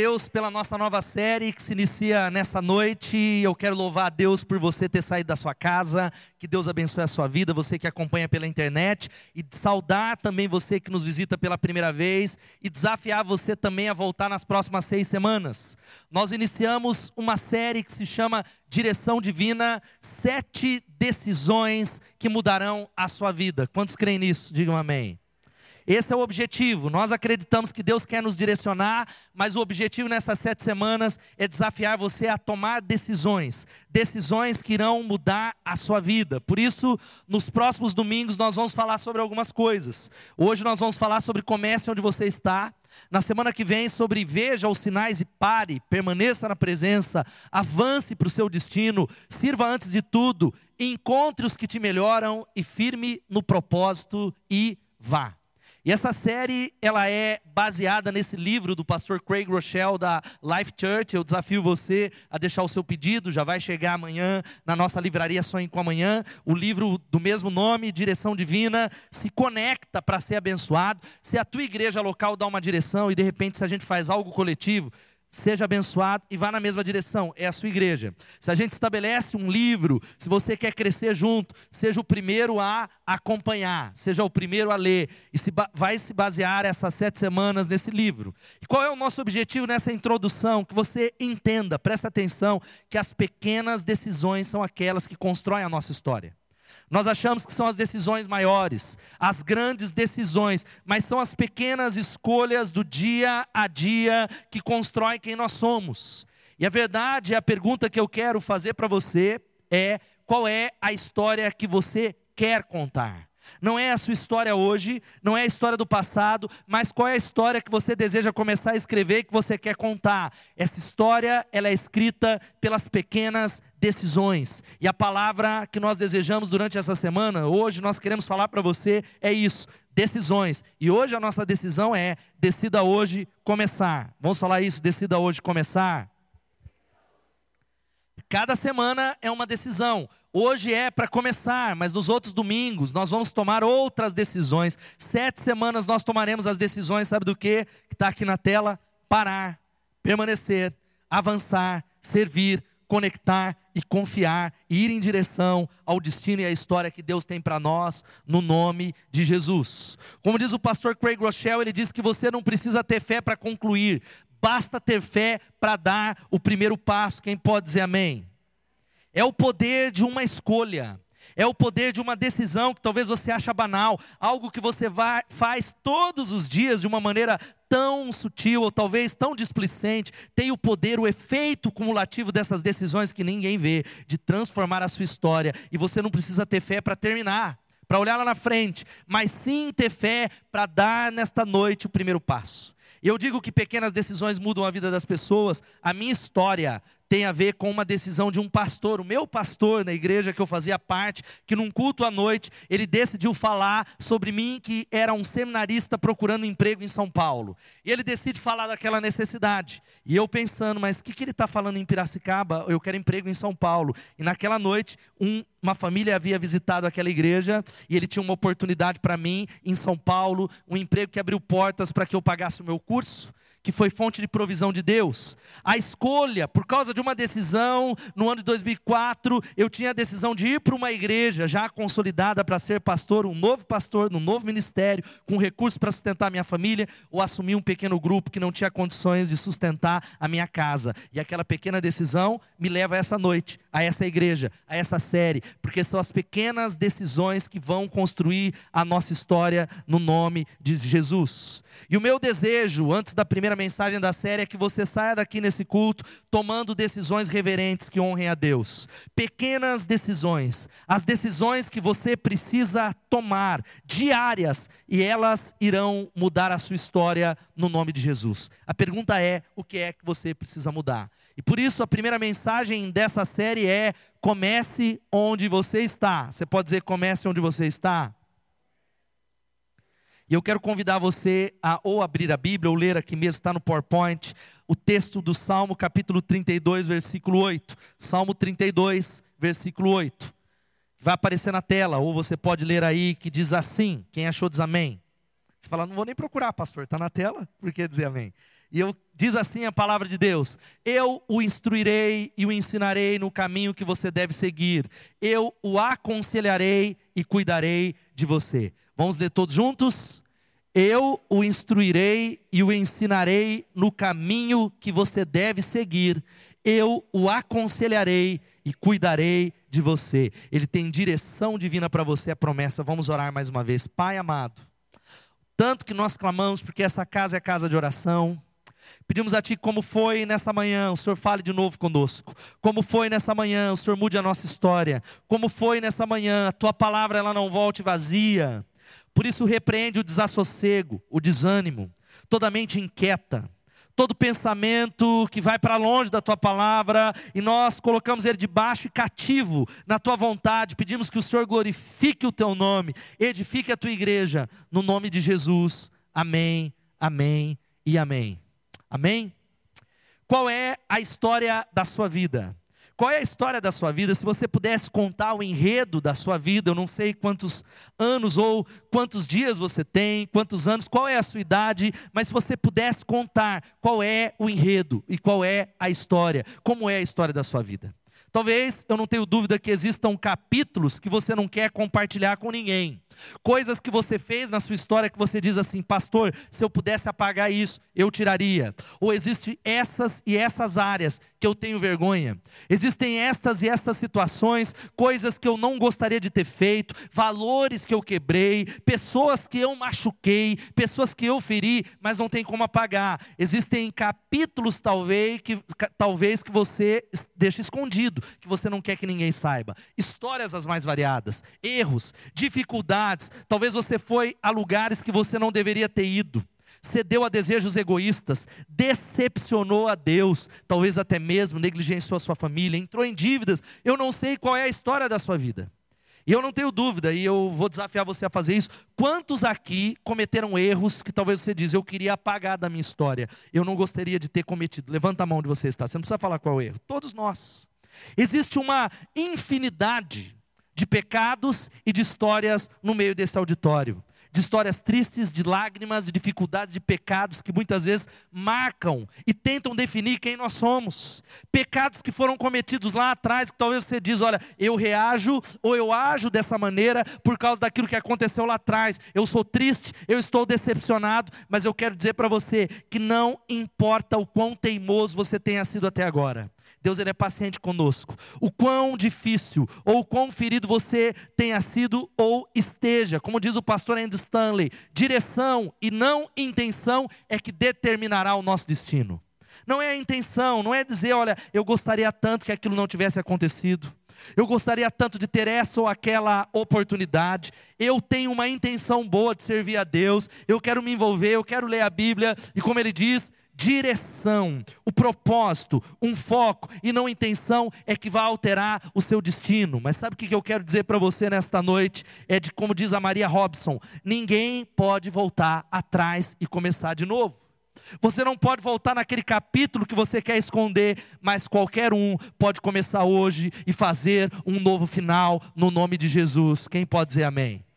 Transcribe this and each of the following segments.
Deus pela nossa nova série que se inicia nessa noite. Eu quero louvar a Deus por você ter saído da sua casa. Que Deus abençoe a sua vida, você que acompanha pela internet. E saudar também você que nos visita pela primeira vez. E desafiar você também a voltar nas próximas seis semanas. Nós iniciamos uma série que se chama Direção Divina Sete Decisões que Mudarão a Sua Vida. Quantos creem nisso? Digam amém. Esse é o objetivo. Nós acreditamos que Deus quer nos direcionar, mas o objetivo nessas sete semanas é desafiar você a tomar decisões, decisões que irão mudar a sua vida. Por isso, nos próximos domingos nós vamos falar sobre algumas coisas. Hoje nós vamos falar sobre comércio onde você está. Na semana que vem, sobre veja os sinais e pare, permaneça na presença, avance para o seu destino, sirva antes de tudo, encontre os que te melhoram e firme no propósito e vá. E essa série, ela é baseada nesse livro do pastor Craig Rochelle da Life Church. Eu desafio você a deixar o seu pedido, já vai chegar amanhã na nossa livraria Sonho com Amanhã. O livro do mesmo nome, Direção Divina, se conecta para ser abençoado. Se a tua igreja local dá uma direção e de repente se a gente faz algo coletivo, seja abençoado e vá na mesma direção, é a sua igreja. Se a gente estabelece um livro, se você quer crescer junto, seja o primeiro a acompanhar, seja o primeiro a ler, e se vai se basear essas sete semanas nesse livro. E qual é o nosso objetivo nessa introdução? Que você entenda, preste atenção, que as pequenas decisões são aquelas que constroem a nossa história. Nós achamos que são as decisões maiores, as grandes decisões, mas são as pequenas escolhas do dia a dia que constroem quem nós somos. E a verdade, a pergunta que eu quero fazer para você é: qual é a história que você quer contar? Não é a sua história hoje, não é a história do passado, mas qual é a história que você deseja começar a escrever, que você quer contar? Essa história, ela é escrita pelas pequenas decisões. E a palavra que nós desejamos durante essa semana, hoje nós queremos falar para você é isso, decisões. E hoje a nossa decisão é decida hoje começar. Vamos falar isso, decida hoje começar. Cada semana é uma decisão. Hoje é para começar, mas nos outros domingos nós vamos tomar outras decisões. Sete semanas nós tomaremos as decisões, sabe do que? Que está aqui na tela: parar, permanecer, avançar, servir, conectar e confiar, e ir em direção ao destino e à história que Deus tem para nós, no nome de Jesus. Como diz o pastor Craig Rochelle, ele diz que você não precisa ter fé para concluir, basta ter fé para dar o primeiro passo. Quem pode dizer amém? É o poder de uma escolha. É o poder de uma decisão que talvez você acha banal, algo que você vai, faz todos os dias de uma maneira tão sutil ou talvez tão displicente, tem o poder, o efeito cumulativo dessas decisões que ninguém vê, de transformar a sua história. E você não precisa ter fé para terminar, para olhar lá na frente, mas sim ter fé para dar nesta noite o primeiro passo. Eu digo que pequenas decisões mudam a vida das pessoas. A minha história tem a ver com uma decisão de um pastor, o meu pastor na igreja que eu fazia parte, que num culto à noite, ele decidiu falar sobre mim, que era um seminarista procurando emprego em São Paulo. E ele decide falar daquela necessidade. E eu pensando, mas o que, que ele está falando em Piracicaba? Eu quero emprego em São Paulo. E naquela noite, um, uma família havia visitado aquela igreja e ele tinha uma oportunidade para mim em São Paulo, um emprego que abriu portas para que eu pagasse o meu curso que foi fonte de provisão de Deus. A escolha, por causa de uma decisão, no ano de 2004, eu tinha a decisão de ir para uma igreja já consolidada para ser pastor, um novo pastor, num novo ministério, com recursos para sustentar minha família, ou assumir um pequeno grupo que não tinha condições de sustentar a minha casa. E aquela pequena decisão me leva a essa noite, a essa igreja, a essa série, porque são as pequenas decisões que vão construir a nossa história no nome de Jesus. E o meu desejo, antes da primeira mensagem da série, é que você saia daqui nesse culto tomando decisões reverentes que honrem a Deus. Pequenas decisões, as decisões que você precisa tomar, diárias, e elas irão mudar a sua história no nome de Jesus. A pergunta é: o que é que você precisa mudar? E por isso a primeira mensagem dessa série é: comece onde você está. Você pode dizer comece onde você está? E eu quero convidar você a ou abrir a Bíblia ou ler aqui mesmo, está no PowerPoint, o texto do Salmo capítulo 32, versículo 8. Salmo 32, versículo 8. Vai aparecer na tela, ou você pode ler aí que diz assim: quem achou diz amém. Você fala, não vou nem procurar, pastor, está na tela, por que dizer amém? E eu diz assim a palavra de Deus: Eu o instruirei e o ensinarei no caminho que você deve seguir. Eu o aconselharei e cuidarei de você. Vamos ler todos juntos? Eu o instruirei e o ensinarei no caminho que você deve seguir. Eu o aconselharei e cuidarei de você. Ele tem direção divina para você, a promessa. Vamos orar mais uma vez. Pai amado, tanto que nós clamamos, porque essa casa é casa de oração. Pedimos a Ti como foi nessa manhã, o Senhor fale de novo conosco. Como foi nessa manhã, o Senhor mude a nossa história. Como foi nessa manhã, a Tua palavra ela não volte vazia. Por isso repreende o desassossego, o desânimo, toda mente inquieta, todo pensamento que vai para longe da tua palavra, e nós colocamos ele debaixo e cativo na tua vontade. Pedimos que o Senhor glorifique o teu nome, edifique a tua igreja, no nome de Jesus. Amém, amém e amém. Amém? Qual é a história da sua vida? Qual é a história da sua vida? Se você pudesse contar o enredo da sua vida, eu não sei quantos anos ou quantos dias você tem, quantos anos, qual é a sua idade, mas se você pudesse contar qual é o enredo e qual é a história, como é a história da sua vida. Talvez eu não tenho dúvida que existam capítulos que você não quer compartilhar com ninguém. Coisas que você fez na sua história que você diz assim, pastor, se eu pudesse apagar isso, eu tiraria. Ou existem essas e essas áreas que eu tenho vergonha. Existem estas e estas situações, coisas que eu não gostaria de ter feito, valores que eu quebrei, pessoas que eu machuquei, pessoas que eu feri, mas não tem como apagar. Existem capítulos talvez que talvez que você deixa escondido, que você não quer que ninguém saiba. Histórias as mais variadas, erros, dificuldades talvez você foi a lugares que você não deveria ter ido, cedeu a desejos egoístas, decepcionou a Deus, talvez até mesmo negligenciou a sua família, entrou em dívidas. Eu não sei qual é a história da sua vida. E eu não tenho dúvida, e eu vou desafiar você a fazer isso. Quantos aqui cometeram erros que talvez você diz, eu queria apagar da minha história, eu não gostaria de ter cometido? Levanta a mão onde você está, você não precisa falar qual é o erro. Todos nós. Existe uma infinidade de pecados e de histórias no meio desse auditório. De histórias tristes, de lágrimas, de dificuldades, de pecados que muitas vezes marcam e tentam definir quem nós somos. Pecados que foram cometidos lá atrás, que talvez você diz: olha, eu reajo ou eu ajo dessa maneira por causa daquilo que aconteceu lá atrás. Eu sou triste, eu estou decepcionado, mas eu quero dizer para você que não importa o quão teimoso você tenha sido até agora. Deus ele é paciente conosco. O quão difícil ou o quão ferido você tenha sido ou esteja, como diz o pastor Andy Stanley, direção e não intenção é que determinará o nosso destino. Não é a intenção, não é dizer, olha, eu gostaria tanto que aquilo não tivesse acontecido. Eu gostaria tanto de ter essa ou aquela oportunidade. Eu tenho uma intenção boa de servir a Deus. Eu quero me envolver, eu quero ler a Bíblia. E como ele diz, direção, o propósito, um foco e não intenção é que vai alterar o seu destino. Mas sabe o que eu quero dizer para você nesta noite? É de como diz a Maria Robson: ninguém pode voltar atrás e começar de novo. Você não pode voltar naquele capítulo que você quer esconder, mas qualquer um pode começar hoje e fazer um novo final no nome de Jesus. Quem pode dizer amém?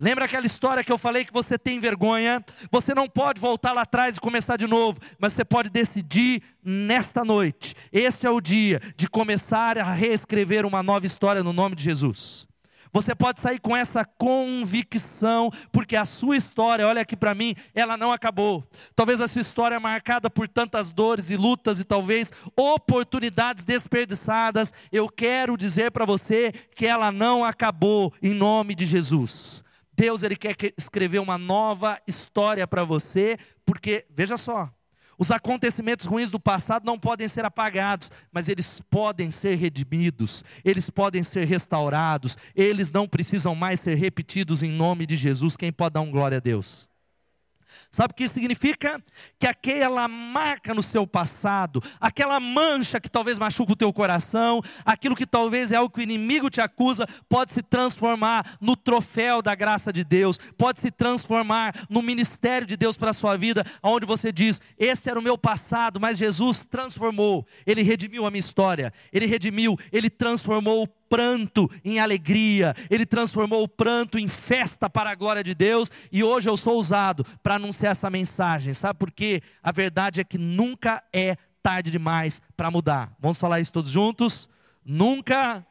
Lembra aquela história que eu falei que você tem vergonha? Você não pode voltar lá atrás e começar de novo, mas você pode decidir nesta noite. Este é o dia de começar a reescrever uma nova história no nome de Jesus. Você pode sair com essa convicção, porque a sua história, olha aqui para mim, ela não acabou. Talvez a sua história é marcada por tantas dores e lutas e talvez oportunidades desperdiçadas. Eu quero dizer para você que ela não acabou em nome de Jesus. Deus ele quer escrever uma nova história para você, porque veja só, os acontecimentos ruins do passado não podem ser apagados, mas eles podem ser redimidos, eles podem ser restaurados, eles não precisam mais ser repetidos em nome de Jesus. Quem pode dar um glória a Deus? Sabe o que isso significa? Que aquela marca no seu passado, aquela mancha que talvez machuca o teu coração, aquilo que talvez é algo que o inimigo te acusa, pode se transformar no troféu da graça de Deus, pode se transformar no ministério de Deus para a sua vida, onde você diz: Este era o meu passado, mas Jesus transformou, Ele redimiu a minha história, Ele redimiu, Ele transformou pranto em alegria, Ele transformou o pranto em festa para a glória de Deus, e hoje eu sou usado para anunciar essa mensagem, sabe por quê? A verdade é que nunca é tarde demais para mudar. Vamos falar isso todos juntos? Nunca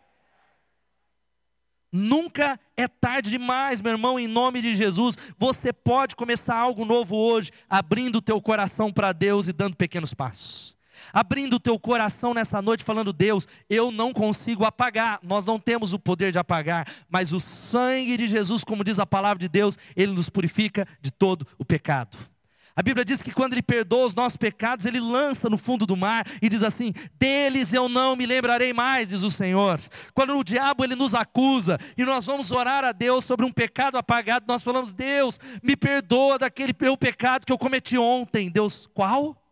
Nunca é tarde demais, meu irmão, em nome de Jesus. Você pode começar algo novo hoje, abrindo o teu coração para Deus e dando pequenos passos. Abrindo o teu coração nessa noite, falando: Deus, eu não consigo apagar, nós não temos o poder de apagar, mas o sangue de Jesus, como diz a palavra de Deus, ele nos purifica de todo o pecado. A Bíblia diz que quando Ele perdoa os nossos pecados, Ele lança no fundo do mar e diz assim: Deles eu não me lembrarei mais, diz o Senhor. Quando o diabo ele nos acusa e nós vamos orar a Deus sobre um pecado apagado, nós falamos: Deus, me perdoa daquele meu pecado que eu cometi ontem. Deus, qual?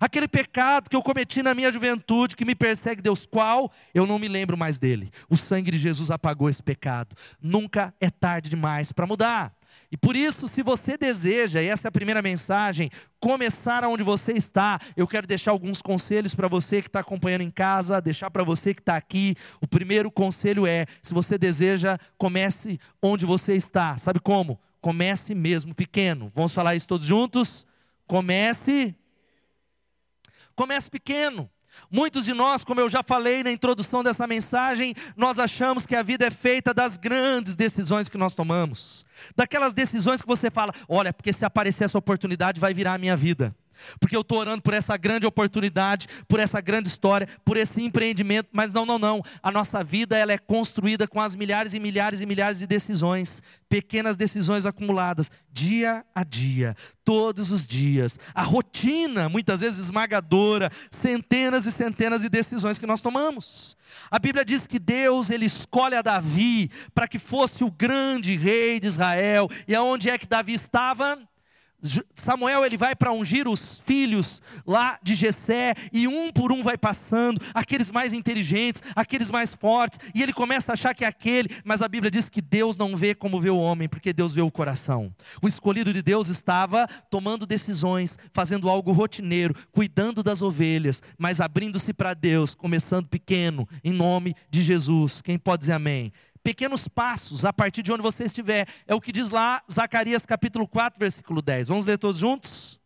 Aquele pecado que eu cometi na minha juventude, que me persegue, Deus, qual? Eu não me lembro mais dele. O sangue de Jesus apagou esse pecado. Nunca é tarde demais para mudar. E por isso, se você deseja, e essa é a primeira mensagem, começar onde você está, eu quero deixar alguns conselhos para você que está acompanhando em casa, deixar para você que está aqui. O primeiro conselho é: se você deseja, comece onde você está. Sabe como? Comece mesmo pequeno. Vamos falar isso todos juntos? Comece. Comece pequeno. Muitos de nós, como eu já falei na introdução dessa mensagem, nós achamos que a vida é feita das grandes decisões que nós tomamos. Daquelas decisões que você fala, olha, porque se aparecer essa oportunidade vai virar a minha vida. Porque eu estou orando por essa grande oportunidade, por essa grande história, por esse empreendimento, mas não, não, não. A nossa vida ela é construída com as milhares e milhares e milhares de decisões, pequenas decisões acumuladas, dia a dia, todos os dias. A rotina, muitas vezes esmagadora, centenas e centenas de decisões que nós tomamos. A Bíblia diz que Deus ele escolhe a Davi para que fosse o grande rei de Israel. E aonde é que Davi estava? Samuel ele vai para ungir os filhos lá de Jessé e um por um vai passando, aqueles mais inteligentes, aqueles mais fortes, e ele começa a achar que é aquele, mas a Bíblia diz que Deus não vê como vê o homem, porque Deus vê o coração. O escolhido de Deus estava tomando decisões, fazendo algo rotineiro, cuidando das ovelhas, mas abrindo-se para Deus, começando pequeno, em nome de Jesus. Quem pode dizer amém? Pequenos passos a partir de onde você estiver. É o que diz lá Zacarias capítulo 4, versículo 10. Vamos ler todos juntos?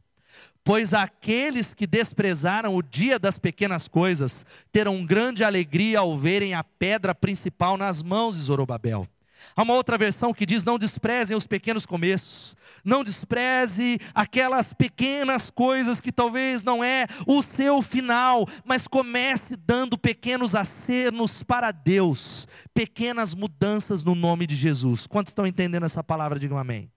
Pois aqueles que desprezaram o dia das pequenas coisas terão grande alegria ao verem a pedra principal nas mãos de Zorobabel. Há uma outra versão que diz: Não desprezem os pequenos começos, não despreze aquelas pequenas coisas que talvez não é o seu final, mas comece dando pequenos acenos para Deus, pequenas mudanças no nome de Jesus. Quantos estão entendendo essa palavra? Digam amém.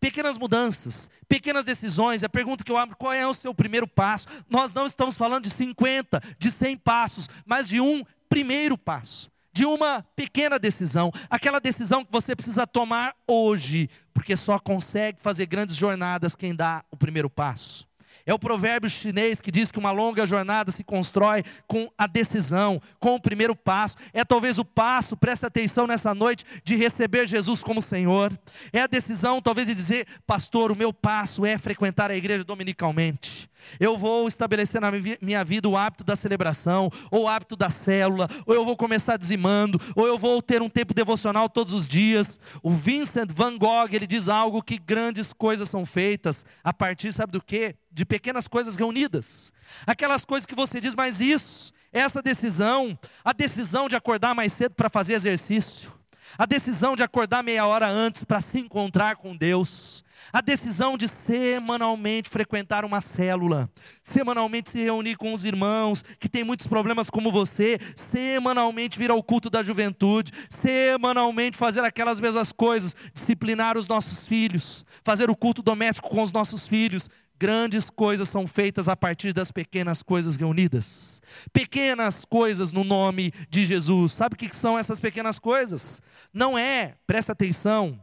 Pequenas mudanças, pequenas decisões. A pergunta que eu abro: qual é o seu primeiro passo? Nós não estamos falando de 50, de 100 passos, mas de um primeiro passo de uma pequena decisão, aquela decisão que você precisa tomar hoje, porque só consegue fazer grandes jornadas quem dá o primeiro passo. É o provérbio chinês que diz que uma longa jornada se constrói com a decisão, com o primeiro passo. É talvez o passo, preste atenção nessa noite, de receber Jesus como Senhor. É a decisão, talvez, de dizer, pastor, o meu passo é frequentar a igreja dominicalmente. Eu vou estabelecer na minha vida o hábito da celebração, ou o hábito da célula, ou eu vou começar dizimando, ou eu vou ter um tempo devocional todos os dias. O Vincent Van Gogh, ele diz algo que grandes coisas são feitas a partir, sabe do quê? De pequenas coisas reunidas. Aquelas coisas que você diz, mas isso, essa decisão, a decisão de acordar mais cedo para fazer exercício, a decisão de acordar meia hora antes para se encontrar com Deus, a decisão de semanalmente frequentar uma célula, semanalmente se reunir com os irmãos que têm muitos problemas como você, semanalmente vir ao culto da juventude, semanalmente fazer aquelas mesmas coisas, disciplinar os nossos filhos, fazer o culto doméstico com os nossos filhos. Grandes coisas são feitas a partir das pequenas coisas reunidas. Pequenas coisas no nome de Jesus. Sabe o que são essas pequenas coisas? Não é, presta atenção,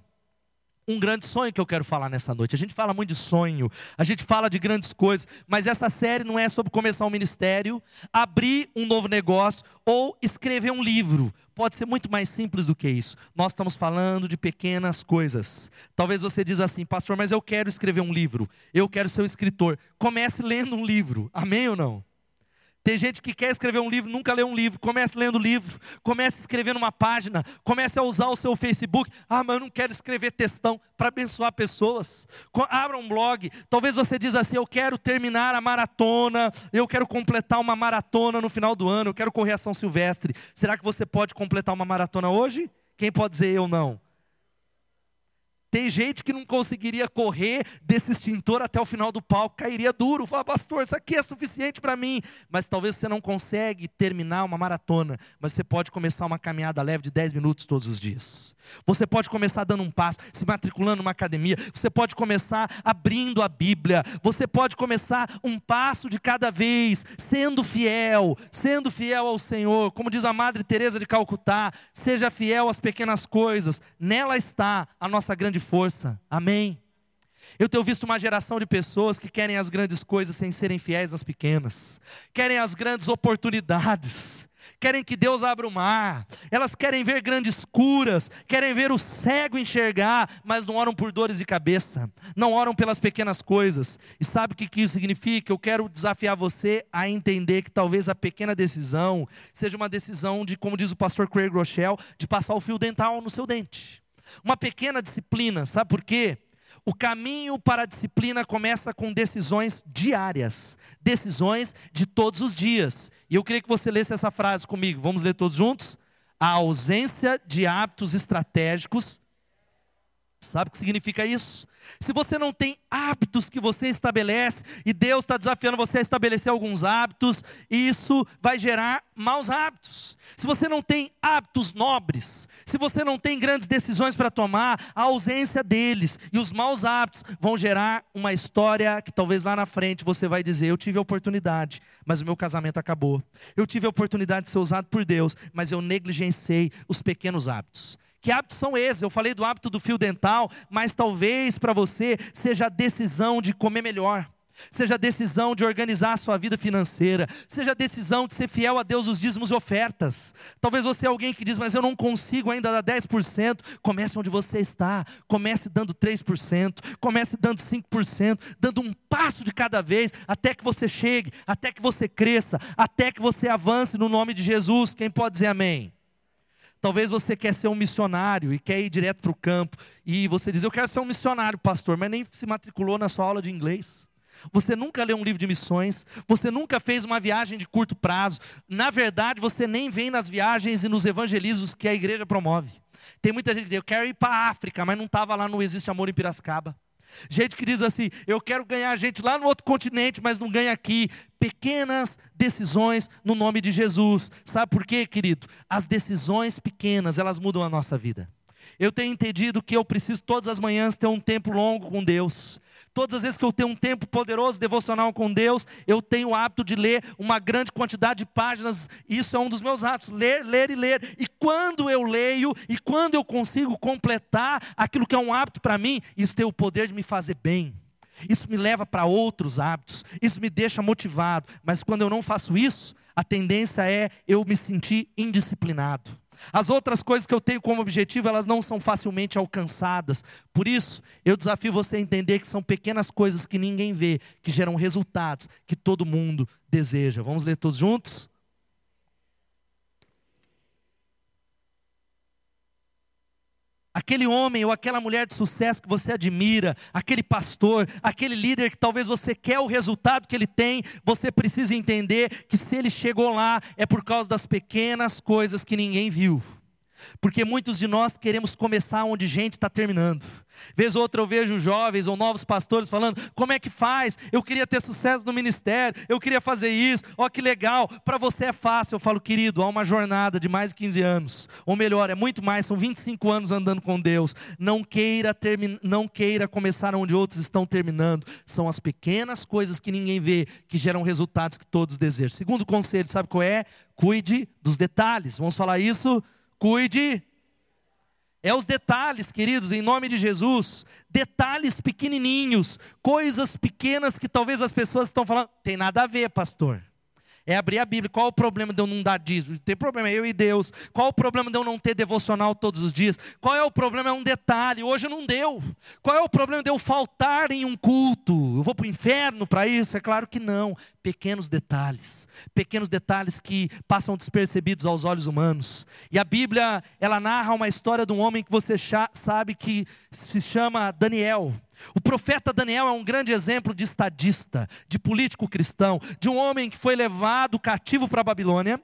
um grande sonho que eu quero falar nessa noite. A gente fala muito de sonho, a gente fala de grandes coisas, mas essa série não é sobre começar um ministério, abrir um novo negócio ou escrever um livro. Pode ser muito mais simples do que isso. Nós estamos falando de pequenas coisas. Talvez você diz assim, pastor, mas eu quero escrever um livro. Eu quero ser um escritor. Comece lendo um livro. Amém ou não? Tem gente que quer escrever um livro, nunca lê um livro. Comece lendo livro, comece escrevendo uma página, comece a usar o seu Facebook. Ah, mas eu não quero escrever textão para abençoar pessoas. Abra um blog. Talvez você diz assim: eu quero terminar a maratona, eu quero completar uma maratona no final do ano, eu quero correr a São Silvestre. Será que você pode completar uma maratona hoje? Quem pode dizer eu não? Tem gente que não conseguiria correr desse extintor até o final do palco, cairia duro. Fala, pastor, isso aqui é suficiente para mim. Mas talvez você não consegue terminar uma maratona, mas você pode começar uma caminhada leve de 10 minutos todos os dias. Você pode começar dando um passo, se matriculando numa academia. Você pode começar abrindo a Bíblia. Você pode começar um passo de cada vez, sendo fiel, sendo fiel ao Senhor. Como diz a Madre Teresa de Calcutá, seja fiel às pequenas coisas. Nela está a nossa grande força. Amém. Eu tenho visto uma geração de pessoas que querem as grandes coisas sem serem fiéis nas pequenas, querem as grandes oportunidades, querem que Deus abra o mar, elas querem ver grandes curas, querem ver o cego enxergar, mas não oram por dores de cabeça, não oram pelas pequenas coisas. E sabe o que isso significa? Eu quero desafiar você a entender que talvez a pequena decisão seja uma decisão de, como diz o pastor Craig Rochelle, de passar o fio dental no seu dente. Uma pequena disciplina, sabe por quê? O caminho para a disciplina começa com decisões diárias, decisões de todos os dias. E eu queria que você lesse essa frase comigo. Vamos ler todos juntos? A ausência de hábitos estratégicos. Sabe o que significa isso? Se você não tem hábitos que você estabelece, e Deus está desafiando você a estabelecer alguns hábitos, isso vai gerar maus hábitos. Se você não tem hábitos nobres, se você não tem grandes decisões para tomar, a ausência deles e os maus hábitos vão gerar uma história que talvez lá na frente você vai dizer: Eu tive a oportunidade, mas o meu casamento acabou. Eu tive a oportunidade de ser usado por Deus, mas eu negligenciei os pequenos hábitos. Que hábitos são esses? Eu falei do hábito do fio dental, mas talvez para você seja a decisão de comer melhor. Seja a decisão de organizar a sua vida financeira, seja a decisão de ser fiel a Deus os dízimos e ofertas. Talvez você é alguém que diz, mas eu não consigo ainda dar 10%. Comece onde você está, comece dando 3%, comece dando 5%, dando um passo de cada vez, até que você chegue, até que você cresça, até que você avance no nome de Jesus. Quem pode dizer amém? Talvez você quer ser um missionário e quer ir direto para o campo. E você diz, eu quero ser um missionário, pastor, mas nem se matriculou na sua aula de inglês. Você nunca leu um livro de missões, você nunca fez uma viagem de curto prazo. Na verdade, você nem vem nas viagens e nos evangelizos que a igreja promove. Tem muita gente que diz, eu quero ir para a África, mas não estava lá no Existe Amor em Piracicaba. Gente que diz assim: eu quero ganhar gente lá no outro continente, mas não ganha aqui. Pequenas decisões no nome de Jesus. Sabe por quê, querido? As decisões pequenas, elas mudam a nossa vida. Eu tenho entendido que eu preciso todas as manhãs ter um tempo longo com Deus. Todas as vezes que eu tenho um tempo poderoso devocional com Deus, eu tenho o hábito de ler uma grande quantidade de páginas. Isso é um dos meus hábitos, ler, ler e ler. E quando eu leio e quando eu consigo completar aquilo que é um hábito para mim, isso tem o poder de me fazer bem. Isso me leva para outros hábitos, isso me deixa motivado. Mas quando eu não faço isso, a tendência é eu me sentir indisciplinado. As outras coisas que eu tenho como objetivo, elas não são facilmente alcançadas. Por isso, eu desafio você a entender que são pequenas coisas que ninguém vê, que geram resultados que todo mundo deseja. Vamos ler todos juntos? Aquele homem ou aquela mulher de sucesso que você admira, aquele pastor, aquele líder que talvez você quer o resultado que ele tem, você precisa entender que se ele chegou lá é por causa das pequenas coisas que ninguém viu. Porque muitos de nós queremos começar onde gente está terminando. Vez ou outra eu vejo jovens ou novos pastores falando: como é que faz? Eu queria ter sucesso no ministério, eu queria fazer isso, ó que legal, para você é fácil. Eu falo, querido, há uma jornada de mais de 15 anos, ou melhor, é muito mais, são 25 anos andando com Deus. Não queira, termi... não queira começar onde outros estão terminando. São as pequenas coisas que ninguém vê que geram resultados que todos desejam. Segundo conselho, sabe qual é? Cuide dos detalhes. Vamos falar isso? Cuide. É os detalhes, queridos, em nome de Jesus. Detalhes pequenininhos, coisas pequenas que talvez as pessoas estão falando, tem nada a ver, pastor. É abrir a Bíblia. Qual o problema de eu não dar dízimo? Tem problema, eu e Deus. Qual o problema de eu não ter devocional todos os dias? Qual é o problema? É um detalhe. Hoje não deu. Qual é o problema de eu faltar em um culto? Eu vou para o inferno para isso? É claro que não. Pequenos detalhes. Pequenos detalhes que passam despercebidos aos olhos humanos. E a Bíblia, ela narra uma história de um homem que você sabe que se chama Daniel. O profeta Daniel é um grande exemplo de estadista, de político cristão, de um homem que foi levado cativo para a Babilônia,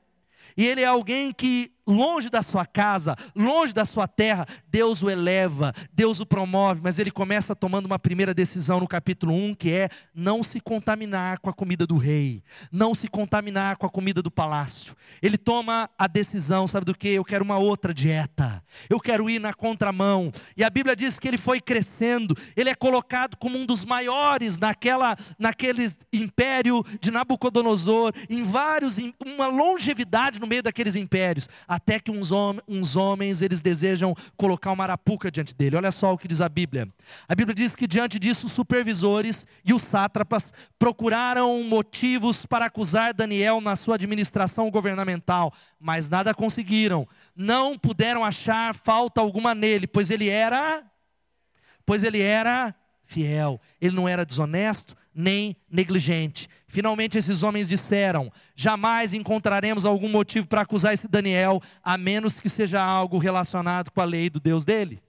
e ele é alguém que longe da sua casa, longe da sua terra, Deus o eleva, Deus o promove, mas ele começa tomando uma primeira decisão no capítulo 1, que é não se contaminar com a comida do rei, não se contaminar com a comida do palácio. Ele toma a decisão, sabe do que? Eu quero uma outra dieta, eu quero ir na contramão. E a Bíblia diz que ele foi crescendo, ele é colocado como um dos maiores naquela, naquele império de Nabucodonosor, em vários, uma longevidade no meio daqueles impérios até que uns, hom uns homens eles desejam colocar uma arapuca diante dele. Olha só o que diz a Bíblia. A Bíblia diz que diante disso os supervisores e os sátrapas procuraram motivos para acusar Daniel na sua administração governamental, mas nada conseguiram. Não puderam achar falta alguma nele, pois ele era pois ele era fiel, ele não era desonesto, nem negligente. Finalmente, esses homens disseram: jamais encontraremos algum motivo para acusar esse Daniel, a menos que seja algo relacionado com a lei do Deus dele.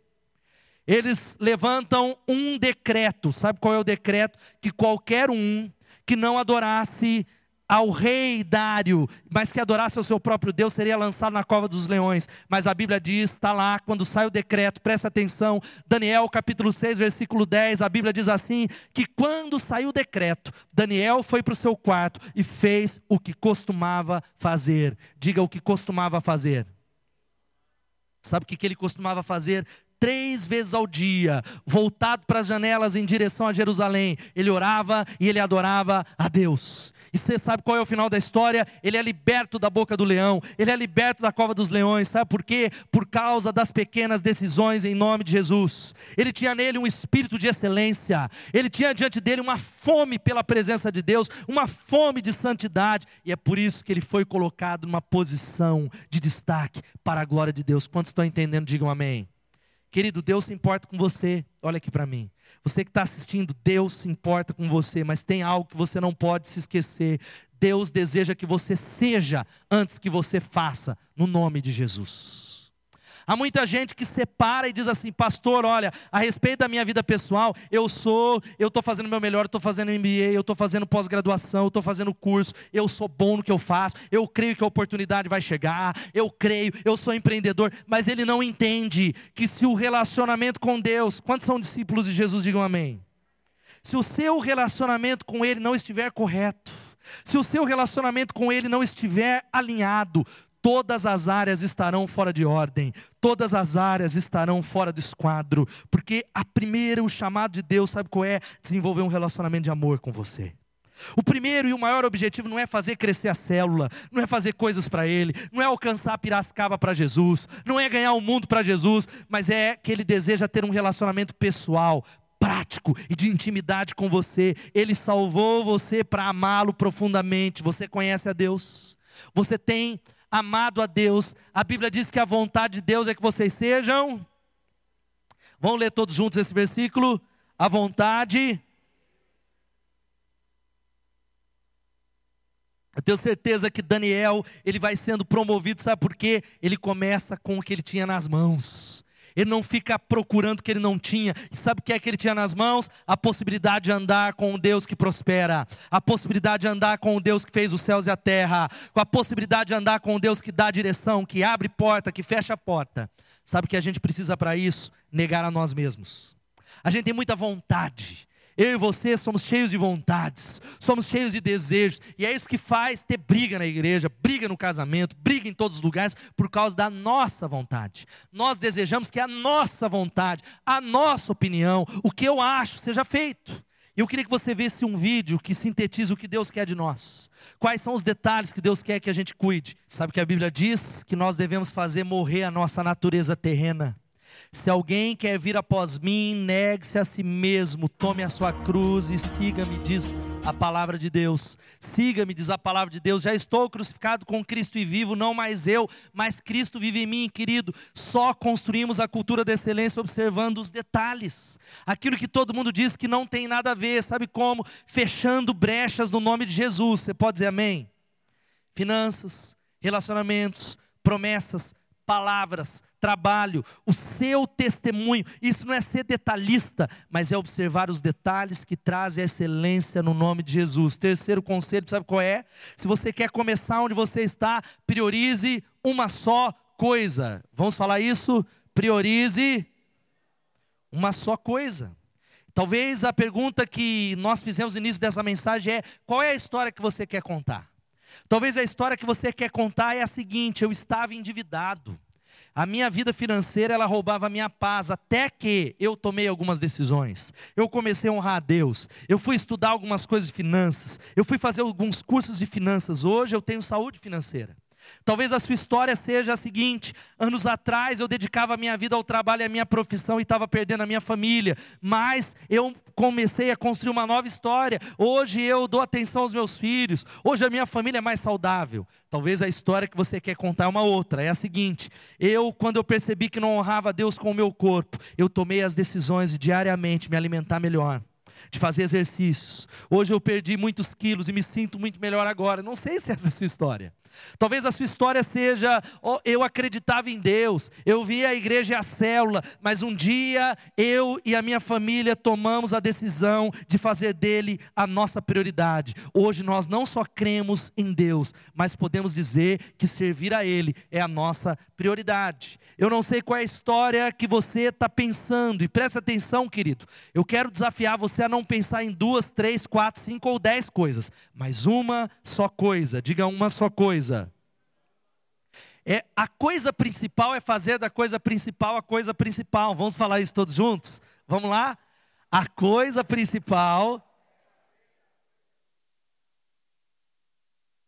Eles levantam um decreto, sabe qual é o decreto? Que qualquer um que não adorasse ao rei Dário, mas que adorasse ao seu próprio Deus, seria lançado na cova dos leões. Mas a Bíblia diz, está lá, quando sai o decreto, presta atenção, Daniel capítulo 6, versículo 10, a Bíblia diz assim: que quando saiu o decreto, Daniel foi para o seu quarto e fez o que costumava fazer. Diga o que costumava fazer. Sabe o que ele costumava fazer? três vezes ao dia, voltado para as janelas em direção a Jerusalém. Ele orava e ele adorava a Deus. E você sabe qual é o final da história? Ele é liberto da boca do leão, ele é liberto da cova dos leões. Sabe por quê? Por causa das pequenas decisões em nome de Jesus. Ele tinha nele um espírito de excelência, ele tinha diante dele uma fome pela presença de Deus, uma fome de santidade, e é por isso que ele foi colocado numa posição de destaque para a glória de Deus. Quantos estão entendendo? Digam amém. Querido, Deus se importa com você. Olha aqui para mim. Você que está assistindo, Deus se importa com você, mas tem algo que você não pode se esquecer. Deus deseja que você seja antes que você faça, no nome de Jesus. Há muita gente que separa e diz assim, pastor, olha, a respeito da minha vida pessoal, eu sou, eu estou fazendo o meu melhor, estou fazendo MBA, eu estou fazendo pós-graduação, estou fazendo curso, eu sou bom no que eu faço, eu creio que a oportunidade vai chegar, eu creio, eu sou empreendedor, mas ele não entende que se o relacionamento com Deus, quantos são discípulos de Jesus, digam amém? Se o seu relacionamento com Ele não estiver correto, se o seu relacionamento com Ele não estiver alinhado, todas as áreas estarão fora de ordem, todas as áreas estarão fora do esquadro, porque a primeira, o chamado de Deus, sabe qual é? Desenvolver um relacionamento de amor com você. O primeiro e o maior objetivo não é fazer crescer a célula, não é fazer coisas para Ele, não é alcançar a Piracicaba para Jesus, não é ganhar o mundo para Jesus, mas é que Ele deseja ter um relacionamento pessoal, prático e de intimidade com você. Ele salvou você para amá-lo profundamente. Você conhece a Deus? Você tem amado a Deus. A Bíblia diz que a vontade de Deus é que vocês sejam. Vamos ler todos juntos esse versículo? A vontade. Eu tenho certeza que Daniel, ele vai sendo promovido, sabe por quê? Ele começa com o que ele tinha nas mãos. Ele não fica procurando o que ele não tinha. E sabe o que é que ele tinha nas mãos? A possibilidade de andar com o Deus que prospera, a possibilidade de andar com o Deus que fez os céus e a terra, com a possibilidade de andar com o Deus que dá direção, que abre porta, que fecha a porta. Sabe o que a gente precisa para isso? Negar a nós mesmos. A gente tem muita vontade, eu e você somos cheios de vontades, somos cheios de desejos, e é isso que faz ter briga na igreja, briga no casamento, briga em todos os lugares, por causa da nossa vontade. Nós desejamos que a nossa vontade, a nossa opinião, o que eu acho seja feito. Eu queria que você visse um vídeo que sintetiza o que Deus quer de nós. Quais são os detalhes que Deus quer que a gente cuide? Sabe que a Bíblia diz que nós devemos fazer morrer a nossa natureza terrena. Se alguém quer vir após mim, negue-se a si mesmo, tome a sua cruz e siga-me, diz a palavra de Deus. Siga-me, diz a palavra de Deus. Já estou crucificado com Cristo e vivo, não mais eu, mas Cristo vive em mim, querido. Só construímos a cultura da excelência observando os detalhes. Aquilo que todo mundo diz que não tem nada a ver, sabe como? Fechando brechas no nome de Jesus. Você pode dizer amém? Finanças, relacionamentos, promessas, palavras, trabalho, o seu testemunho. Isso não é ser detalhista, mas é observar os detalhes que trazem excelência no nome de Jesus. Terceiro conselho, sabe qual é? Se você quer começar onde você está, priorize uma só coisa. Vamos falar isso? Priorize uma só coisa. Talvez a pergunta que nós fizemos no início dessa mensagem é: qual é a história que você quer contar? Talvez a história que você quer contar é a seguinte: eu estava endividado. A minha vida financeira, ela roubava a minha paz, até que eu tomei algumas decisões. Eu comecei a honrar a Deus. Eu fui estudar algumas coisas de finanças. Eu fui fazer alguns cursos de finanças. Hoje eu tenho saúde financeira. Talvez a sua história seja a seguinte: anos atrás eu dedicava a minha vida ao trabalho e à minha profissão e estava perdendo a minha família, mas eu comecei a construir uma nova história. Hoje eu dou atenção aos meus filhos, hoje a minha família é mais saudável. Talvez a história que você quer contar é uma outra, é a seguinte: eu, quando eu percebi que não honrava Deus com o meu corpo, eu tomei as decisões de diariamente me alimentar melhor de fazer exercícios. Hoje eu perdi muitos quilos e me sinto muito melhor agora. Não sei se essa é a sua história. Talvez a sua história seja: oh, eu acreditava em Deus, eu via a igreja e a célula, mas um dia eu e a minha família tomamos a decisão de fazer dele a nossa prioridade. Hoje nós não só cremos em Deus, mas podemos dizer que servir a Ele é a nossa prioridade. Eu não sei qual é a história que você está pensando, e preste atenção, querido. Eu quero desafiar você a não pensar em duas, três, quatro, cinco ou dez coisas, mas uma só coisa. Diga uma só coisa coisa. É, a coisa principal é fazer da coisa principal a coisa principal. Vamos falar isso todos juntos? Vamos lá? A coisa principal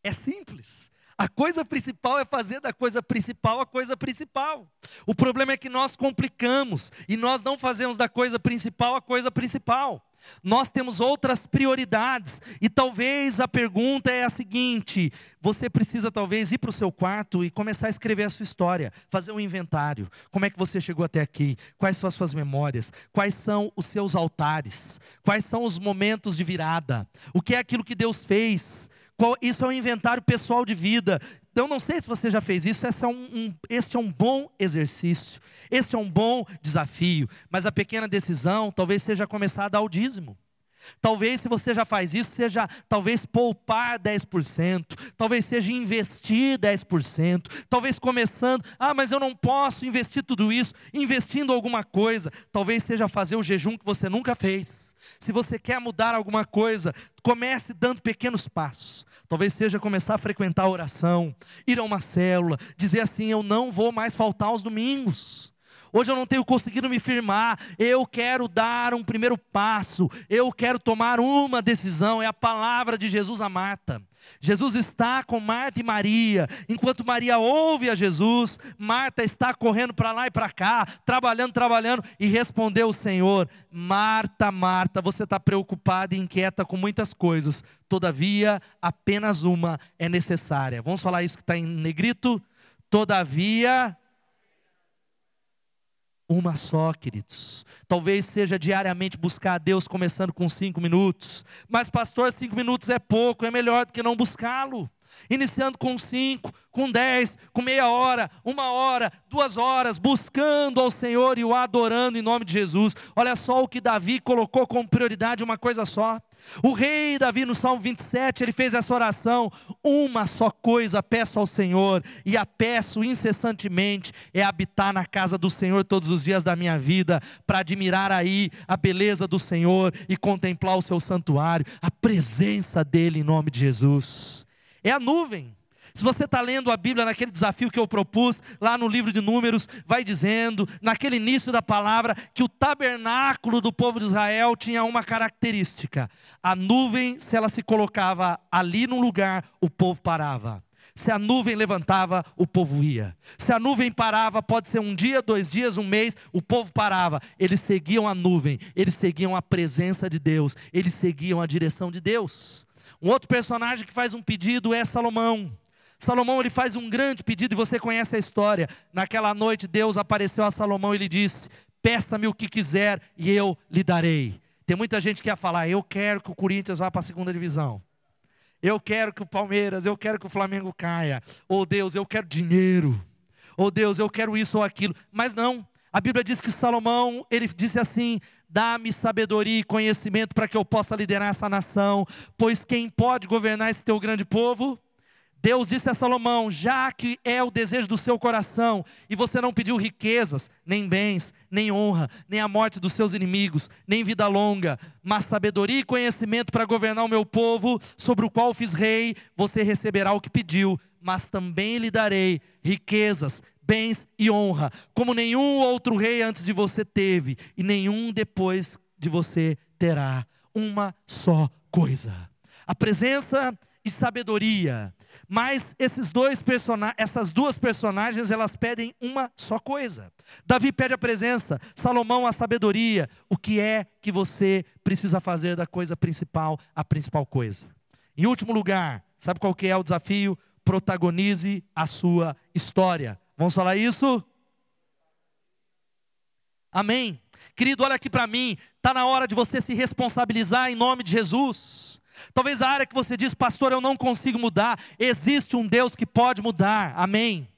é simples. A coisa principal é fazer da coisa principal a coisa principal. O problema é que nós complicamos e nós não fazemos da coisa principal a coisa principal. Nós temos outras prioridades e talvez a pergunta é a seguinte: você precisa talvez ir para o seu quarto e começar a escrever a sua história, fazer um inventário. Como é que você chegou até aqui? Quais são as suas memórias? Quais são os seus altares? Quais são os momentos de virada? O que é aquilo que Deus fez? Isso é um inventário pessoal de vida. Eu não sei se você já fez isso, esse é um, um, este é um bom exercício, este é um bom desafio, mas a pequena decisão talvez seja começar a dar o dízimo. Talvez, se você já faz isso, seja talvez poupar 10%, talvez seja investir 10%, talvez começando, ah, mas eu não posso investir tudo isso, investindo alguma coisa, talvez seja fazer o jejum que você nunca fez. Se você quer mudar alguma coisa, comece dando pequenos passos. Talvez seja começar a frequentar a oração, ir a uma célula, dizer assim: eu não vou mais faltar aos domingos. Hoje eu não tenho conseguido me firmar. Eu quero dar um primeiro passo. Eu quero tomar uma decisão. É a palavra de Jesus a Marta. Jesus está com Marta e Maria. Enquanto Maria ouve a Jesus, Marta está correndo para lá e para cá, trabalhando, trabalhando, e respondeu o Senhor: Marta, Marta, você está preocupada e inquieta com muitas coisas, todavia, apenas uma é necessária. Vamos falar isso que está em negrito? Todavia, uma só, queridos. Talvez seja diariamente buscar a Deus, começando com cinco minutos. Mas, pastor, cinco minutos é pouco, é melhor do que não buscá-lo. Iniciando com cinco, com dez, com meia hora, uma hora, duas horas, buscando ao Senhor e o adorando em nome de Jesus. Olha só o que Davi colocou como prioridade, uma coisa só. O rei Davi, no Salmo 27, ele fez essa oração: Uma só coisa peço ao Senhor, e a peço incessantemente, é habitar na casa do Senhor todos os dias da minha vida, para admirar aí a beleza do Senhor e contemplar o seu santuário, a presença dEle em nome de Jesus. É a nuvem se você está lendo a Bíblia naquele desafio que eu propus, lá no livro de Números, vai dizendo, naquele início da palavra, que o tabernáculo do povo de Israel tinha uma característica: a nuvem, se ela se colocava ali num lugar, o povo parava. Se a nuvem levantava, o povo ia. Se a nuvem parava, pode ser um dia, dois dias, um mês, o povo parava. Eles seguiam a nuvem, eles seguiam a presença de Deus, eles seguiam a direção de Deus. Um outro personagem que faz um pedido é Salomão. Salomão ele faz um grande pedido e você conhece a história. Naquela noite Deus apareceu a Salomão e lhe disse: Peça-me o que quiser e eu lhe darei. Tem muita gente que ia falar: Eu quero que o Corinthians vá para a segunda divisão. Eu quero que o Palmeiras, eu quero que o Flamengo caia. Ou oh, Deus, eu quero dinheiro. Ou oh, Deus, eu quero isso ou aquilo. Mas não. A Bíblia diz que Salomão, ele disse assim: Dá-me sabedoria e conhecimento para que eu possa liderar essa nação, pois quem pode governar esse teu grande povo? Deus disse a Salomão: já que é o desejo do seu coração, e você não pediu riquezas, nem bens, nem honra, nem a morte dos seus inimigos, nem vida longa, mas sabedoria e conhecimento para governar o meu povo, sobre o qual fiz rei, você receberá o que pediu, mas também lhe darei riquezas, bens e honra, como nenhum outro rei antes de você teve, e nenhum depois de você terá. Uma só coisa: a presença e sabedoria mas esses dois essas duas personagens, elas pedem uma só coisa. Davi pede a presença, Salomão a sabedoria. O que é que você precisa fazer da coisa principal a principal coisa? Em último lugar, sabe qual que é o desafio? Protagonize a sua história. Vamos falar isso? Amém. Querido, olha aqui para mim, está na hora de você se responsabilizar em nome de Jesus. Talvez a área que você diz, pastor, eu não consigo mudar. Existe um Deus que pode mudar. Amém.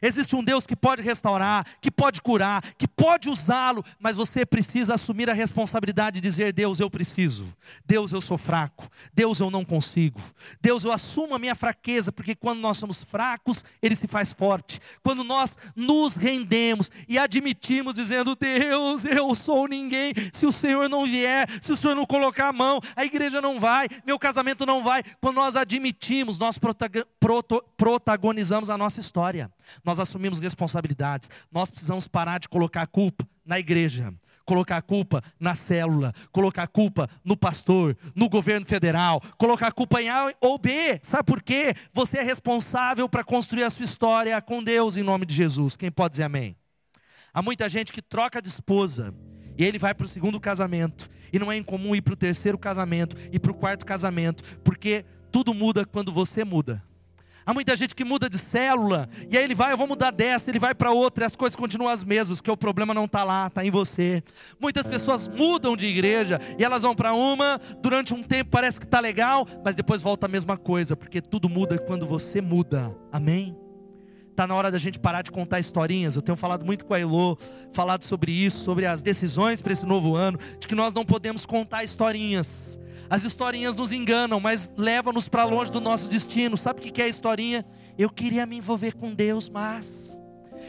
Existe um Deus que pode restaurar, que pode curar, que pode usá-lo, mas você precisa assumir a responsabilidade de dizer: Deus, eu preciso. Deus, eu sou fraco. Deus, eu não consigo. Deus, eu assumo a minha fraqueza, porque quando nós somos fracos, Ele se faz forte. Quando nós nos rendemos e admitimos, dizendo: Deus, eu sou ninguém. Se o Senhor não vier, se o Senhor não colocar a mão, a igreja não vai, meu casamento não vai. Quando nós admitimos, nós protagonizamos a nossa história nós assumimos responsabilidades. Nós precisamos parar de colocar a culpa na igreja, colocar a culpa na célula, colocar a culpa no pastor, no governo federal, colocar a culpa em A ou B. Sabe por quê? Você é responsável para construir a sua história com Deus em nome de Jesus. Quem pode dizer amém? Há muita gente que troca de esposa e ele vai para o segundo casamento. E não é incomum ir para o terceiro casamento e para o quarto casamento, porque tudo muda quando você muda. Há muita gente que muda de célula, e aí ele vai, eu vou mudar dessa, ele vai para outra, e as coisas continuam as mesmas, porque o problema não está lá, está em você. Muitas pessoas mudam de igreja, e elas vão para uma, durante um tempo parece que está legal, mas depois volta a mesma coisa, porque tudo muda quando você muda. Amém? Está na hora da gente parar de contar historinhas. Eu tenho falado muito com a Elô, falado sobre isso, sobre as decisões para esse novo ano, de que nós não podemos contar historinhas. As historinhas nos enganam, mas levam-nos para longe do nosso destino. Sabe o que é a historinha? Eu queria me envolver com Deus, mas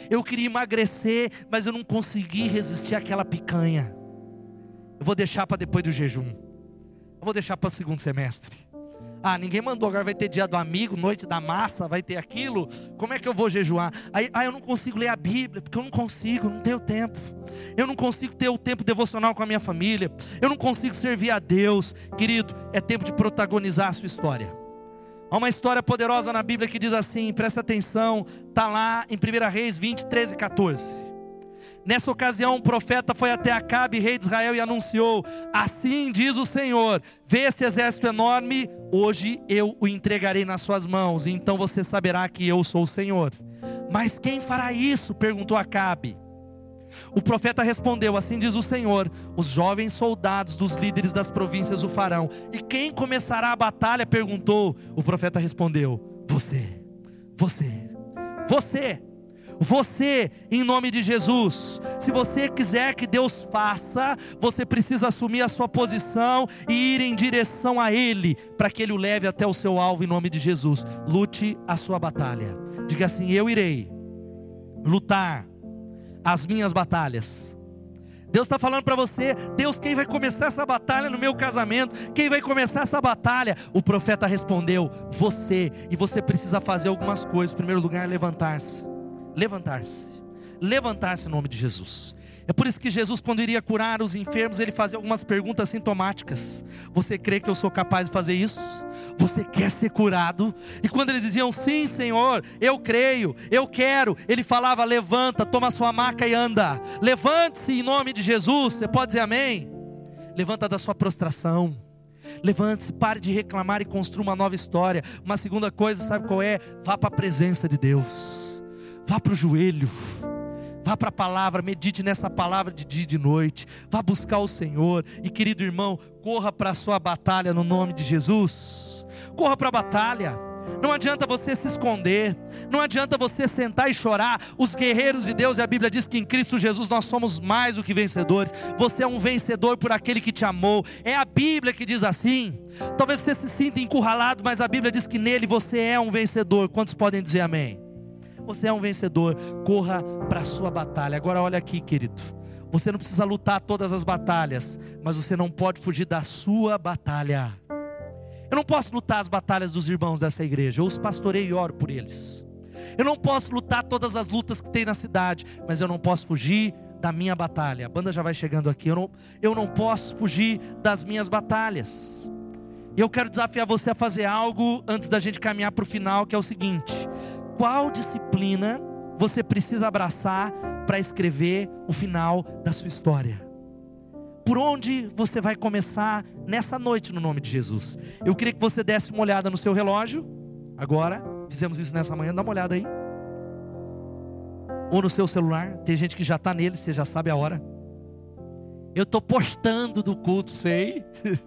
eu queria emagrecer, mas eu não consegui resistir àquela picanha. Eu vou deixar para depois do jejum. Eu vou deixar para o segundo semestre. Ah, ninguém mandou, agora vai ter dia do amigo, noite da massa, vai ter aquilo. Como é que eu vou jejuar? Aí, ah, eu não consigo ler a Bíblia, porque eu não consigo, não tenho tempo. Eu não consigo ter o tempo devocional com a minha família. Eu não consigo servir a Deus. Querido, é tempo de protagonizar a sua história. Há uma história poderosa na Bíblia que diz assim, presta atenção, está lá em 1 Reis 20, 13 e 14. Nessa ocasião, um profeta foi até Acabe, rei de Israel, e anunciou: Assim diz o Senhor: Vê esse exército enorme, hoje eu o entregarei nas suas mãos, e então você saberá que eu sou o Senhor. Mas quem fará isso? perguntou Acabe. O profeta respondeu: Assim diz o Senhor: Os jovens soldados dos líderes das províncias o farão. E quem começará a batalha? perguntou. O profeta respondeu: Você, você, você. Você, em nome de Jesus, se você quiser que Deus faça, você precisa assumir a sua posição e ir em direção a Ele, para que Ele o leve até o seu alvo, em nome de Jesus. Lute a sua batalha. Diga assim: Eu irei lutar as minhas batalhas. Deus está falando para você, Deus, quem vai começar essa batalha no meu casamento? Quem vai começar essa batalha? O profeta respondeu: Você, e você precisa fazer algumas coisas. Em primeiro lugar, levantar-se levantar-se. Levantar-se em nome de Jesus. É por isso que Jesus, quando iria curar os enfermos, ele fazia algumas perguntas sintomáticas. Você crê que eu sou capaz de fazer isso? Você quer ser curado? E quando eles diziam, sim, Senhor, eu creio, eu quero, ele falava, levanta, toma sua maca e anda. Levante-se em nome de Jesus. Você pode dizer amém? Levanta da sua prostração. Levante-se, pare de reclamar e construa uma nova história. Uma segunda coisa, sabe qual é? Vá para a presença de Deus. Vá para o joelho. Vá para a palavra, medite nessa palavra de dia e de noite. Vá buscar o Senhor. E querido irmão, corra para a sua batalha no nome de Jesus. Corra para a batalha. Não adianta você se esconder, não adianta você sentar e chorar. Os guerreiros de Deus, e a Bíblia diz que em Cristo Jesus nós somos mais do que vencedores. Você é um vencedor por aquele que te amou. É a Bíblia que diz assim. Talvez você se sinta encurralado, mas a Bíblia diz que nele você é um vencedor. Quantos podem dizer amém? Você é um vencedor, corra para a sua batalha. Agora olha aqui, querido. Você não precisa lutar todas as batalhas, mas você não pode fugir da sua batalha. Eu não posso lutar as batalhas dos irmãos dessa igreja, eu os pastorei e oro por eles. Eu não posso lutar todas as lutas que tem na cidade, mas eu não posso fugir da minha batalha. A banda já vai chegando aqui. Eu não, eu não posso fugir das minhas batalhas. E eu quero desafiar você a fazer algo antes da gente caminhar para o final, que é o seguinte: qual disciplina você precisa abraçar para escrever o final da sua história. Por onde você vai começar nessa noite no nome de Jesus? Eu queria que você desse uma olhada no seu relógio. Agora, fizemos isso nessa manhã, dá uma olhada aí. Ou no seu celular, tem gente que já está nele, você já sabe a hora. Eu estou postando do culto, sei.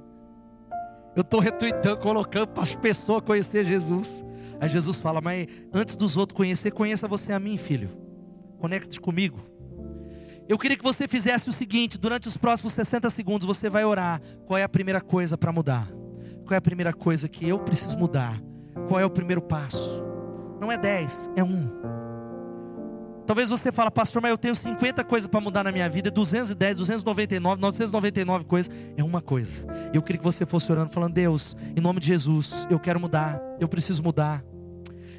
Eu estou retweetando, colocando para as pessoas conhecer Jesus. Aí Jesus fala: Mas antes dos outros conhecer, conheça você a mim, filho. Conecte comigo. Eu queria que você fizesse o seguinte: durante os próximos 60 segundos, você vai orar. Qual é a primeira coisa para mudar? Qual é a primeira coisa que eu preciso mudar? Qual é o primeiro passo? Não é 10, é um. Talvez você fale, pastor, mas eu tenho 50 coisas para mudar na minha vida, 210, 299, 999 coisas, é uma coisa. Eu queria que você fosse orando, falando, Deus, em nome de Jesus, eu quero mudar, eu preciso mudar.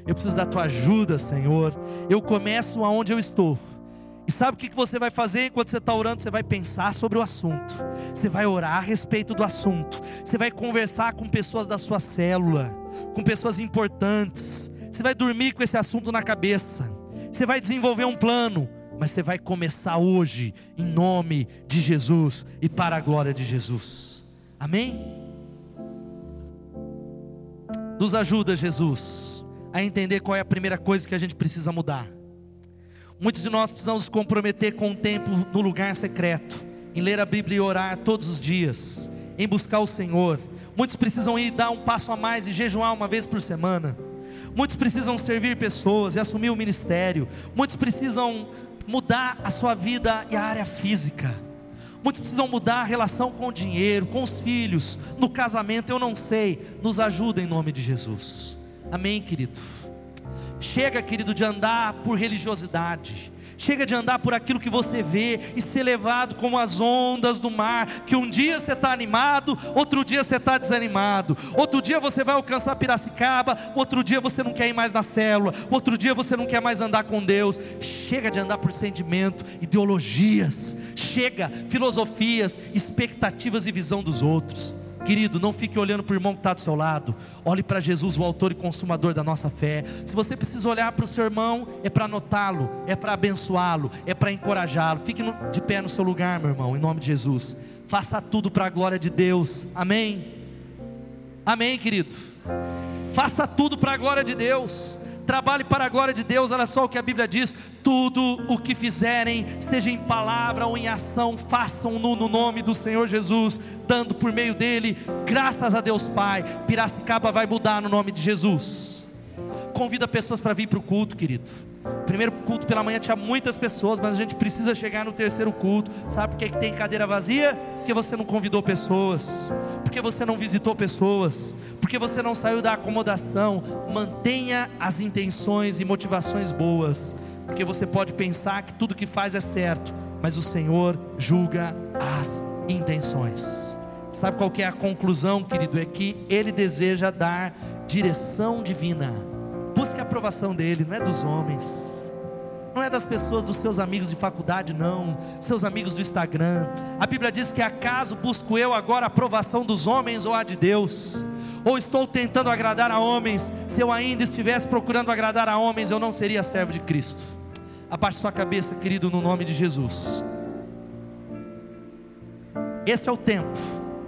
Eu preciso da tua ajuda, Senhor. Eu começo aonde eu estou. E sabe o que você vai fazer enquanto você está orando? Você vai pensar sobre o assunto. Você vai orar a respeito do assunto. Você vai conversar com pessoas da sua célula, com pessoas importantes. Você vai dormir com esse assunto na cabeça. Você vai desenvolver um plano, mas você vai começar hoje em nome de Jesus e para a glória de Jesus. Amém? Nos ajuda, Jesus a entender qual é a primeira coisa que a gente precisa mudar. Muitos de nós precisamos comprometer com o tempo no lugar secreto, em ler a Bíblia e orar todos os dias, em buscar o Senhor. Muitos precisam ir dar um passo a mais e jejuar uma vez por semana. Muitos precisam servir pessoas e assumir o ministério. Muitos precisam mudar a sua vida e a área física. Muitos precisam mudar a relação com o dinheiro, com os filhos, no casamento, eu não sei. Nos ajuda em nome de Jesus. Amém, querido? Chega, querido, de andar por religiosidade. Chega de andar por aquilo que você vê e ser levado como as ondas do mar, que um dia você está animado, outro dia você está desanimado, outro dia você vai alcançar Piracicaba, outro dia você não quer ir mais na célula, outro dia você não quer mais andar com Deus. Chega de andar por sentimento, ideologias, chega, filosofias, expectativas e visão dos outros. Querido, não fique olhando para o irmão que está do seu lado. Olhe para Jesus, o autor e consumador da nossa fé. Se você precisa olhar para o seu irmão, é para anotá-lo, é para abençoá-lo, é para encorajá-lo. Fique no, de pé no seu lugar, meu irmão, em nome de Jesus. Faça tudo para a glória de Deus. Amém. Amém, querido. Faça tudo para a glória de Deus trabalhe para a glória de Deus. Olha só o que a Bíblia diz: tudo o que fizerem, seja em palavra ou em ação, façam-no no nome do Senhor Jesus, dando por meio dele graças a Deus Pai. Piracicaba vai mudar no nome de Jesus. Convida pessoas para vir para o culto, querido. Primeiro culto pela manhã tinha muitas pessoas, mas a gente precisa chegar no terceiro culto. Sabe por que tem cadeira vazia? Porque você não convidou pessoas, porque você não visitou pessoas, porque você não saiu da acomodação. Mantenha as intenções e motivações boas, porque você pode pensar que tudo que faz é certo, mas o Senhor julga as intenções. Sabe qual é a conclusão, querido? É que Ele deseja dar direção divina Busque a aprovação dele, não é dos homens. Não é das pessoas dos seus amigos de faculdade, não, seus amigos do Instagram. A Bíblia diz que acaso busco eu agora a aprovação dos homens ou a de Deus? Ou estou tentando agradar a homens? Se eu ainda estivesse procurando agradar a homens, eu não seria servo de Cristo. Abaixe sua cabeça, querido, no nome de Jesus. Este é o tempo,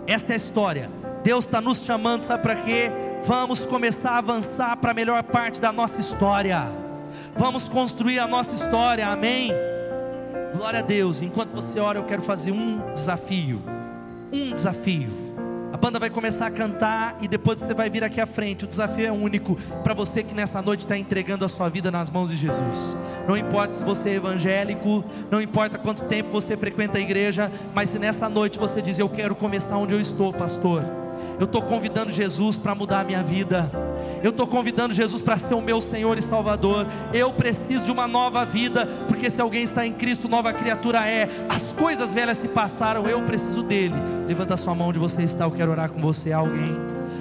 esta é a história. Deus está nos chamando, sabe para quê? Vamos começar a avançar para a melhor parte da nossa história. Vamos construir a nossa história, amém? Glória a Deus. Enquanto você ora, eu quero fazer um desafio. Um desafio. A banda vai começar a cantar e depois você vai vir aqui à frente. O desafio é único para você que nessa noite está entregando a sua vida nas mãos de Jesus. Não importa se você é evangélico, não importa quanto tempo você frequenta a igreja, mas se nessa noite você diz: Eu quero começar onde eu estou, pastor. Eu estou convidando Jesus para mudar a minha vida. Eu estou convidando Jesus para ser o meu Senhor e Salvador. Eu preciso de uma nova vida, porque se alguém está em Cristo, nova criatura é. As coisas velhas se passaram, eu preciso dele. Levanta a sua mão onde você está, eu quero orar com você. Alguém,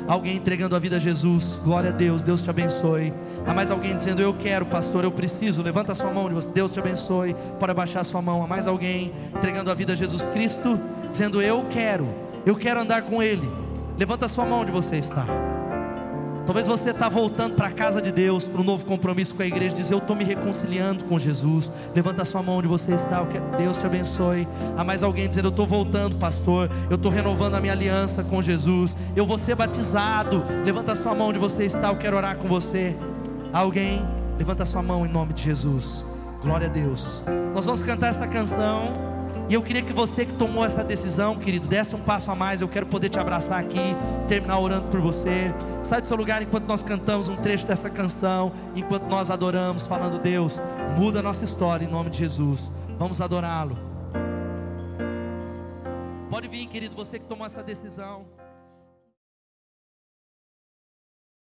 alguém entregando a vida a Jesus. Glória a Deus, Deus te abençoe. Há mais alguém dizendo: Eu quero, pastor, eu preciso. Levanta a sua mão onde você, Deus te abençoe. Pode abaixar a sua mão. Há mais alguém entregando a vida a Jesus Cristo, dizendo: Eu quero, eu quero andar com Ele. Levanta a sua mão onde você está. Talvez você está voltando para a casa de Deus, para um novo compromisso com a igreja, dizer: Eu estou me reconciliando com Jesus. Levanta a sua mão onde você está, Deus te abençoe. Há mais alguém dizendo: Eu estou voltando, pastor. Eu estou renovando a minha aliança com Jesus. Eu vou ser batizado. Levanta a sua mão onde você está, eu quero orar com você. Alguém, levanta a sua mão em nome de Jesus. Glória a Deus. Nós vamos cantar essa canção. E eu queria que você que tomou essa decisão, querido, desse um passo a mais. Eu quero poder te abraçar aqui, terminar orando por você. Sai do seu lugar enquanto nós cantamos um trecho dessa canção, enquanto nós adoramos, falando: Deus, muda a nossa história em nome de Jesus. Vamos adorá-lo. Pode vir, querido, você que tomou essa decisão.